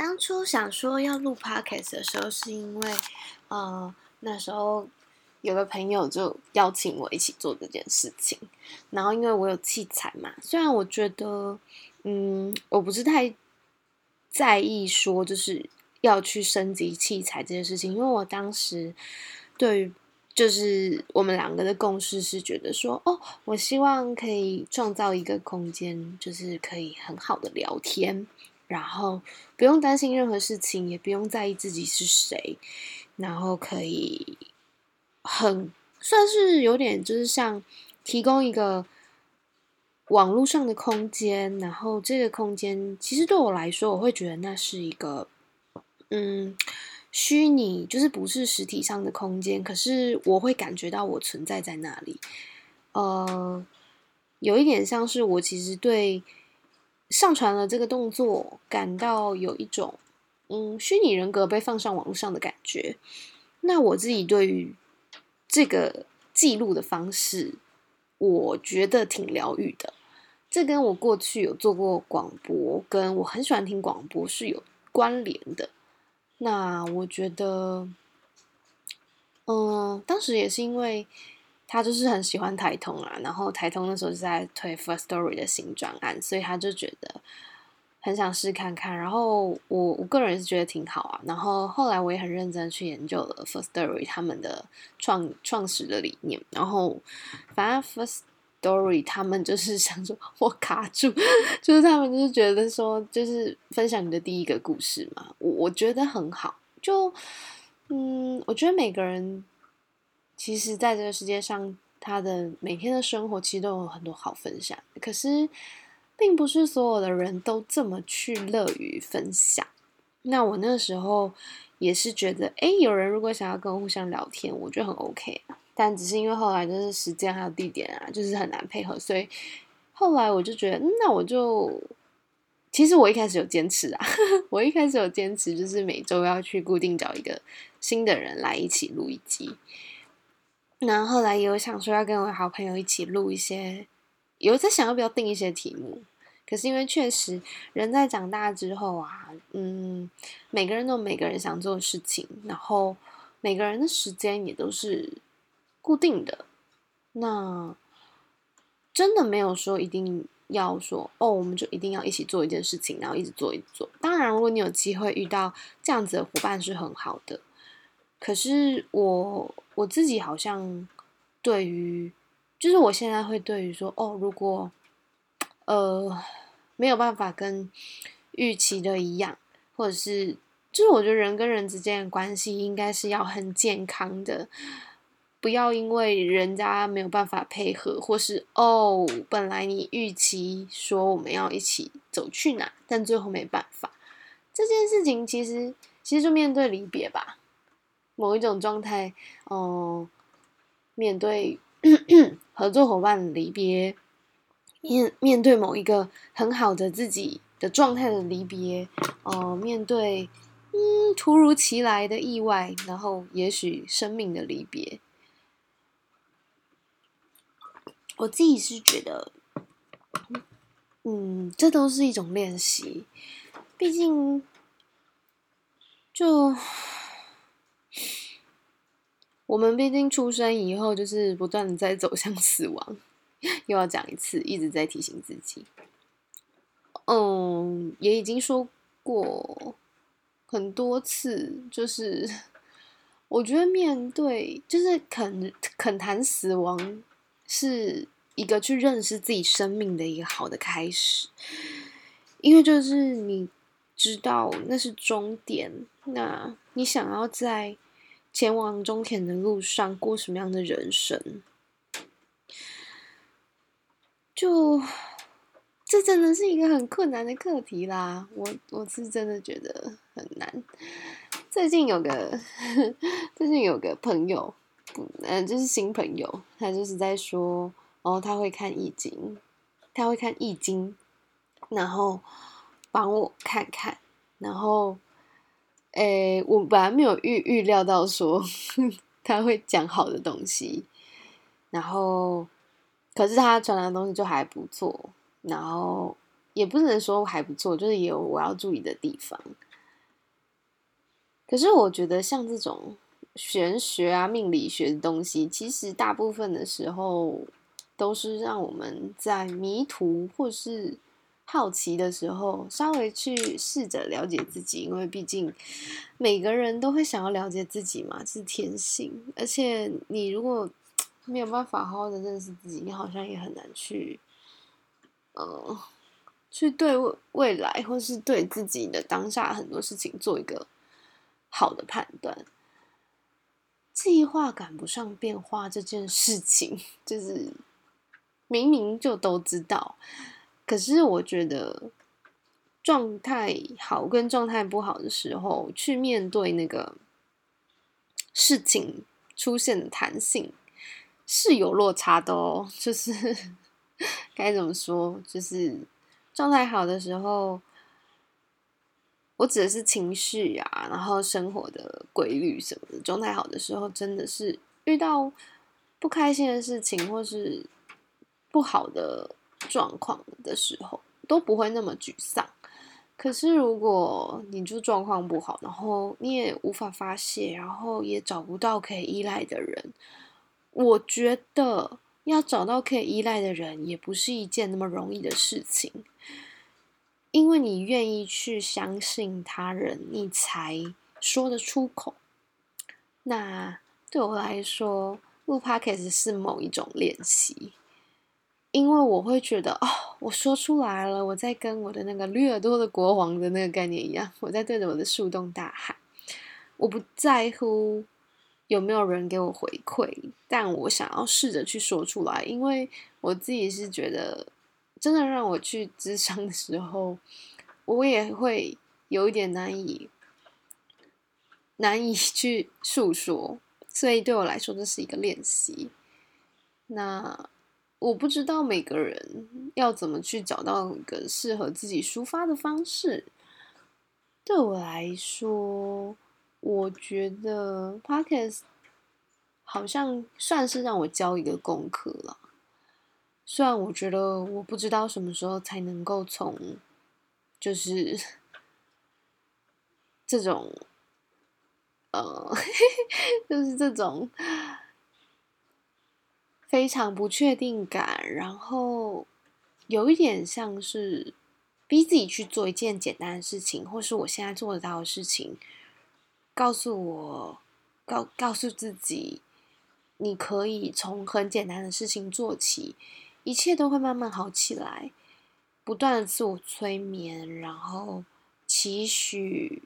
当初想说要录 podcast 的时候，是因为，呃，那时候有个朋友就邀请我一起做这件事情。然后因为我有器材嘛，虽然我觉得，嗯，我不是太在意说就是要去升级器材这件事情，因为我当时对于就是我们两个的共识是觉得说，哦，我希望可以创造一个空间，就是可以很好的聊天。然后不用担心任何事情，也不用在意自己是谁，然后可以很算是有点就是像提供一个网络上的空间，然后这个空间其实对我来说，我会觉得那是一个嗯虚拟，就是不是实体上的空间，可是我会感觉到我存在在那里，呃，有一点像是我其实对。上传了这个动作，感到有一种嗯虚拟人格被放上网络上的感觉。那我自己对于这个记录的方式，我觉得挺疗愈的。这跟我过去有做过广播，跟我很喜欢听广播是有关联的。那我觉得，嗯，当时也是因为。他就是很喜欢台通啊，然后台通那时候是在推 First Story 的新专案，所以他就觉得很想试看看。然后我我个人是觉得挺好啊。然后后来我也很认真去研究了 First Story 他们的创创始的理念。然后反正 First Story 他们就是想说，我卡住，就是他们就是觉得说，就是分享你的第一个故事嘛。我我觉得很好，就嗯，我觉得每个人。其实，在这个世界上，他的每天的生活其实都有很多好分享。可是，并不是所有的人都这么去乐于分享。那我那时候也是觉得，哎，有人如果想要跟我互相聊天，我觉得很 OK。但只是因为后来就是时间还有地点啊，就是很难配合，所以后来我就觉得，那我就其实我一开始有坚持啊，我一开始有坚持，就是每周要去固定找一个新的人来一起录一集。然后后来有想说要跟我好朋友一起录一些，有在想要不要定一些题目，可是因为确实人在长大之后啊，嗯，每个人都有每个人想做的事情，然后每个人的时间也都是固定的，那真的没有说一定要说哦，我们就一定要一起做一件事情，然后一直做一做。当然，如果你有机会遇到这样子的伙伴是很好的。可是我我自己好像对于，就是我现在会对于说，哦，如果呃没有办法跟预期的一样，或者是，就是我觉得人跟人之间的关系应该是要很健康的，不要因为人家没有办法配合，或是哦，本来你预期说我们要一起走去哪，但最后没办法，这件事情其实其实就面对离别吧。某一种状态，嗯，面对合作伙伴离别，面面对某一个很好的自己的状态的离别，哦，面对嗯突如其来的意外，然后也许生命的离别，我自己是觉得，嗯，这都是一种练习，毕竟就。我们毕竟出生以后，就是不断的在走向死亡，又要讲一次，一直在提醒自己。嗯，也已经说过很多次，就是我觉得面对，就是肯肯谈死亡，是一个去认识自己生命的一个好的开始，因为就是你知道那是终点，那你想要在。前往终点的路上过什么样的人生？就这真的是一个很困难的课题啦！我我是真的觉得很难。最近有个 最近有个朋友，嗯，就是新朋友，他就是在说，哦，他会看易经，他会看易经，然后帮我看看，然后。诶，我本来没有预预料到说 他会讲好的东西，然后可是他传达的东西就还不错，然后也不能说还不错，就是也有我要注意的地方。可是我觉得像这种玄学啊、命理学的东西，其实大部分的时候都是让我们在迷途或是好奇的时候，稍微去试着了解自己，因为毕竟每个人都会想要了解自己嘛，是天性。而且你如果 没有办法好好的认识自己，你好像也很难去，呃，去对未来或是对自己的当下很多事情做一个好的判断。计划赶不上变化这件事情，就是明明就都知道，可是我觉得状态好跟状态不好的时候，去面对那个事情出现的弹性。是有落差的哦，就是 该怎么说，就是状态好的时候，我指的是情绪啊，然后生活的规律什么的。状态好的时候，真的是遇到不开心的事情或是不好的状况的时候，都不会那么沮丧。可是如果你就状况不好，然后你也无法发泄，然后也找不到可以依赖的人。我觉得要找到可以依赖的人，也不是一件那么容易的事情。因为你愿意去相信他人，你才说得出口。那对我来说，录 podcast 是某一种练习，因为我会觉得，哦，我说出来了，我在跟我的那个绿耳朵的国王的那个概念一样，我在对着我的树洞大喊，我不在乎。有没有人给我回馈？但我想要试着去说出来，因为我自己是觉得，真的让我去智商的时候，我也会有一点难以难以去诉说，所以对我来说这是一个练习。那我不知道每个人要怎么去找到一个适合自己抒发的方式。对我来说。我觉得 podcast 好像算是让我教一个功课了。虽然我觉得我不知道什么时候才能够从，就是 这种，呃，就是这种非常不确定感，然后有一点像是逼自己去做一件简单的事情，或是我现在做得到的事情。告诉我，告告诉自己，你可以从很简单的事情做起，一切都会慢慢好起来。不断的自我催眠，然后期许，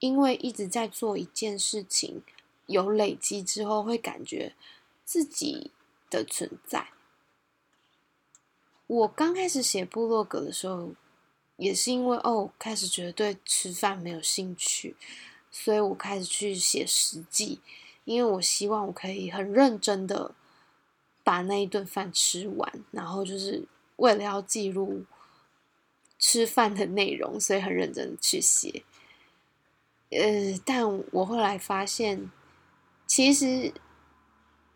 因为一直在做一件事情，有累积之后，会感觉自己的存在。我刚开始写部落格的时候，也是因为哦，开始觉得对吃饭没有兴趣。所以我开始去写实记，因为我希望我可以很认真的把那一顿饭吃完，然后就是为了要记录吃饭的内容，所以很认真去写。呃，但我后来发现，其实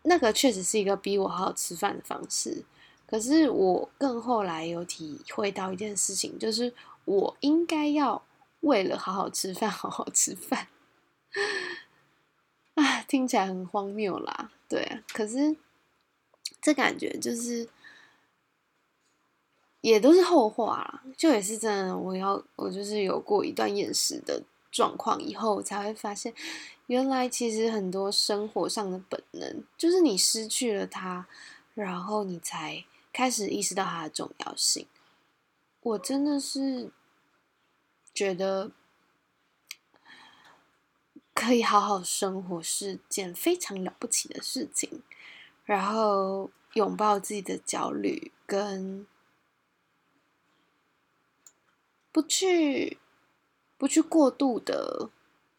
那个确实是一个逼我好好吃饭的方式。可是我更后来有体会到一件事情，就是我应该要。为了好好吃饭，好好吃饭，啊，听起来很荒谬啦，对啊。可是这感觉就是，也都是后话啦。就也是真的，我要我就是有过一段厌食的状况以后，才会发现，原来其实很多生活上的本能，就是你失去了它，然后你才开始意识到它的重要性。我真的是。觉得可以好好生活是件非常了不起的事情，然后拥抱自己的焦虑，跟不去不去过度的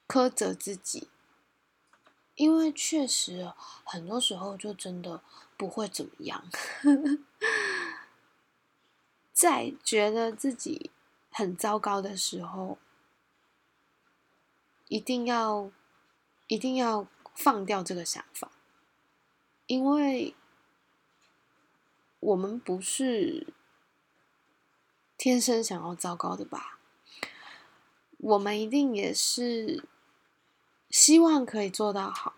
苛责自己，因为确实很多时候就真的不会怎么样，在觉得自己。很糟糕的时候，一定要一定要放掉这个想法，因为我们不是天生想要糟糕的吧？我们一定也是希望可以做到好，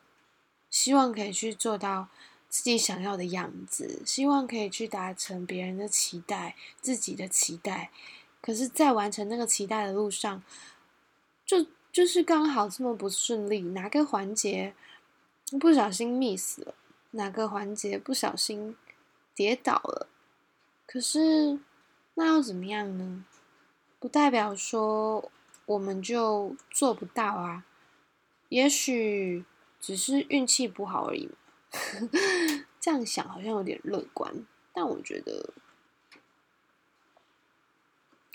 希望可以去做到自己想要的样子，希望可以去达成别人的期待、自己的期待。可是，在完成那个期待的路上，就就是刚好这么不顺利，哪个环节不小心 miss 了，哪个环节不小心跌倒了。可是，那又怎么样呢？不代表说我们就做不到啊。也许只是运气不好而已。这样想好像有点乐观，但我觉得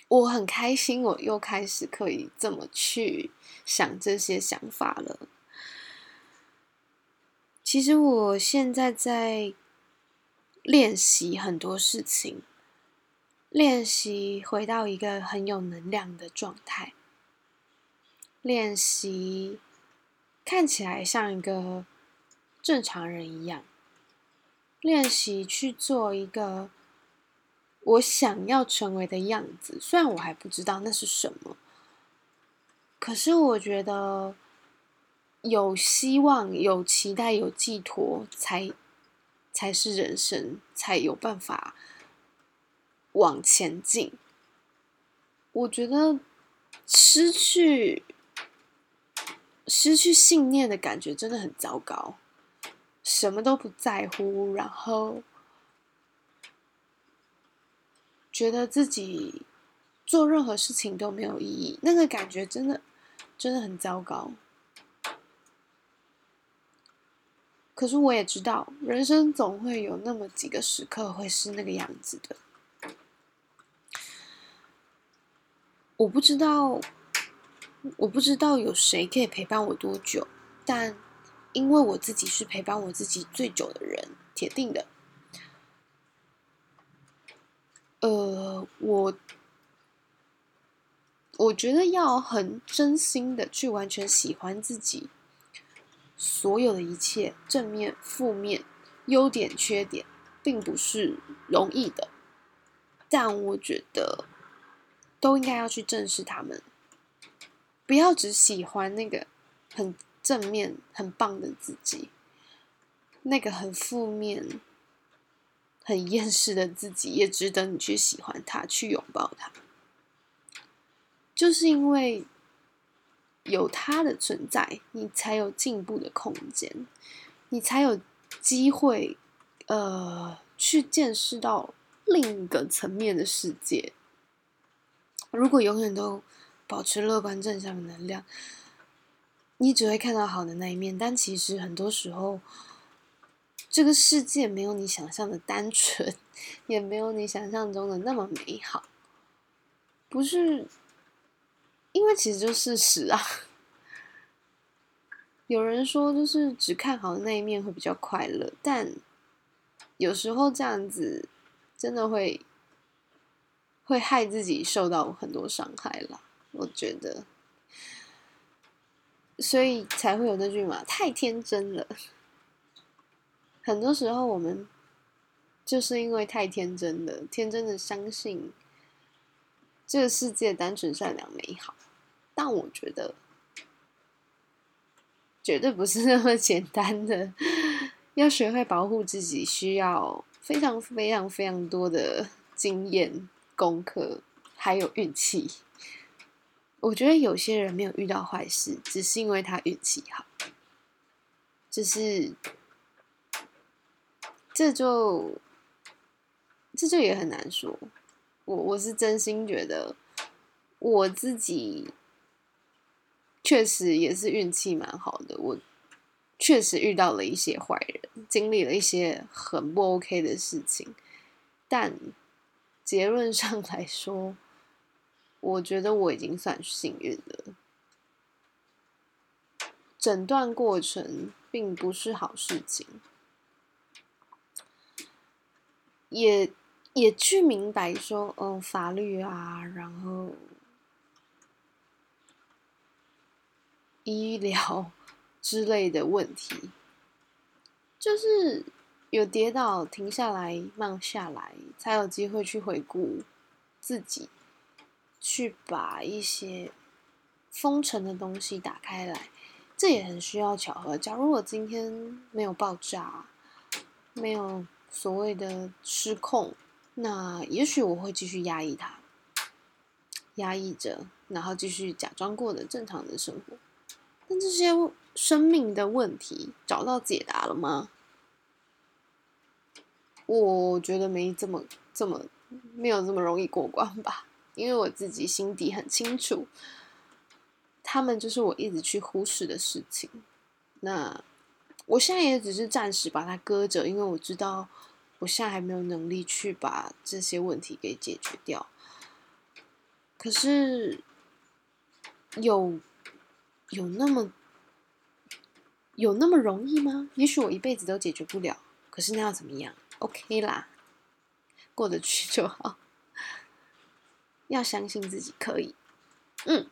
我很开心，我又开始可以这么去想这些想法了。其实我现在在。练习很多事情，练习回到一个很有能量的状态，练习看起来像一个正常人一样，练习去做一个我想要成为的样子。虽然我还不知道那是什么，可是我觉得有希望、有期待、有寄托才。才是人生，才有办法往前进。我觉得失去失去信念的感觉真的很糟糕，什么都不在乎，然后觉得自己做任何事情都没有意义，那个感觉真的真的很糟糕。可是我也知道，人生总会有那么几个时刻会是那个样子的。我不知道，我不知道有谁可以陪伴我多久，但因为我自己是陪伴我自己最久的人，铁定的。呃，我我觉得要很真心的去完全喜欢自己。所有的一切，正面、负面、优点、缺点，并不是容易的，但我觉得都应该要去正视他们，不要只喜欢那个很正面、很棒的自己，那个很负面、很厌世的自己也值得你去喜欢他，去拥抱他，就是因为。有它的存在，你才有进步的空间，你才有机会，呃，去见识到另一个层面的世界。如果永远都保持乐观正向的能量，你只会看到好的那一面。但其实很多时候，这个世界没有你想象的单纯，也没有你想象中的那么美好，不是。因为其实就事实啊，有人说就是只看好的那一面会比较快乐，但有时候这样子真的会会害自己受到很多伤害了。我觉得，所以才会有那句嘛，太天真了。很多时候我们就是因为太天真了，天真的相信。这个世界单纯、善良、美好，但我觉得绝对不是那么简单的。要学会保护自己，需要非常、非常、非常多的经验、功课，还有运气。我觉得有些人没有遇到坏事，只是因为他运气好。就是这就这就也很难说。我我是真心觉得，我自己确实也是运气蛮好的。我确实遇到了一些坏人，经历了一些很不 OK 的事情，但结论上来说，我觉得我已经算幸运了。整段过程并不是好事情，也。也去明白说，嗯，法律啊，然后医疗 之类的问题，就是有跌倒，停下来，慢下来，才有机会去回顾自己，去把一些封尘的东西打开来，这也很需要巧合。假如我今天没有爆炸，没有所谓的失控，那也许我会继续压抑它，压抑着，然后继续假装过的正常的生活。但这些生命的问题找到解答了吗？我觉得没这么这么没有这么容易过关吧，因为我自己心底很清楚，他们就是我一直去忽视的事情。那我现在也只是暂时把它搁着，因为我知道我现在还没有能力去把这些问题给解决掉。可是有有那么有那么容易吗？也许我一辈子都解决不了。可是那要怎么样？OK 啦，过得去就好。要相信自己可以。嗯。